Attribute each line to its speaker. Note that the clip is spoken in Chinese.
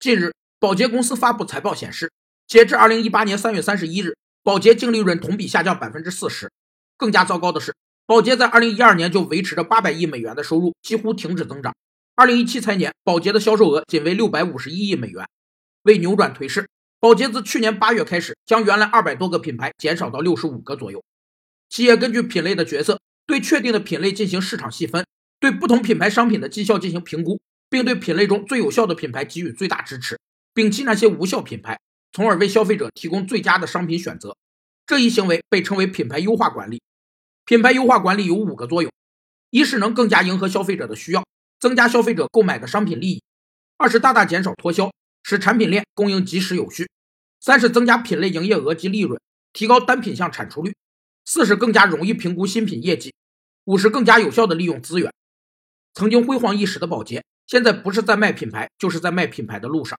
Speaker 1: 近日，宝洁公司发布财报显示，截至二零一八年三月三十一日，宝洁净利润同比下降百分之四十。更加糟糕的是，宝洁在二零一二年就维持着八百亿美元的收入，几乎停止增长。二零一七财年，宝洁的销售额仅为六百五十一亿美元。为扭转颓势，宝洁自去年八月开始，将原来二百多个品牌减少到六十五个左右。企业根据品类的角色，对确定的品类进行市场细分，对不同品牌商品的绩效进行评估，并对品类中最有效的品牌给予最大支持，摒弃那些无效品牌，从而为消费者提供最佳的商品选择。这一行为被称为品牌优化管理。品牌优化管理有五个作用：一是能更加迎合消费者的需要，增加消费者购买的商品利益；二是大大减少脱销，使产品链供应及时有序；三是增加品类营业额及利润，提高单品项产出率。四是更加容易评估新品业绩，五是更加有效的利用资源。曾经辉煌一时的宝洁，现在不是在卖品牌，就是在卖品牌的路上。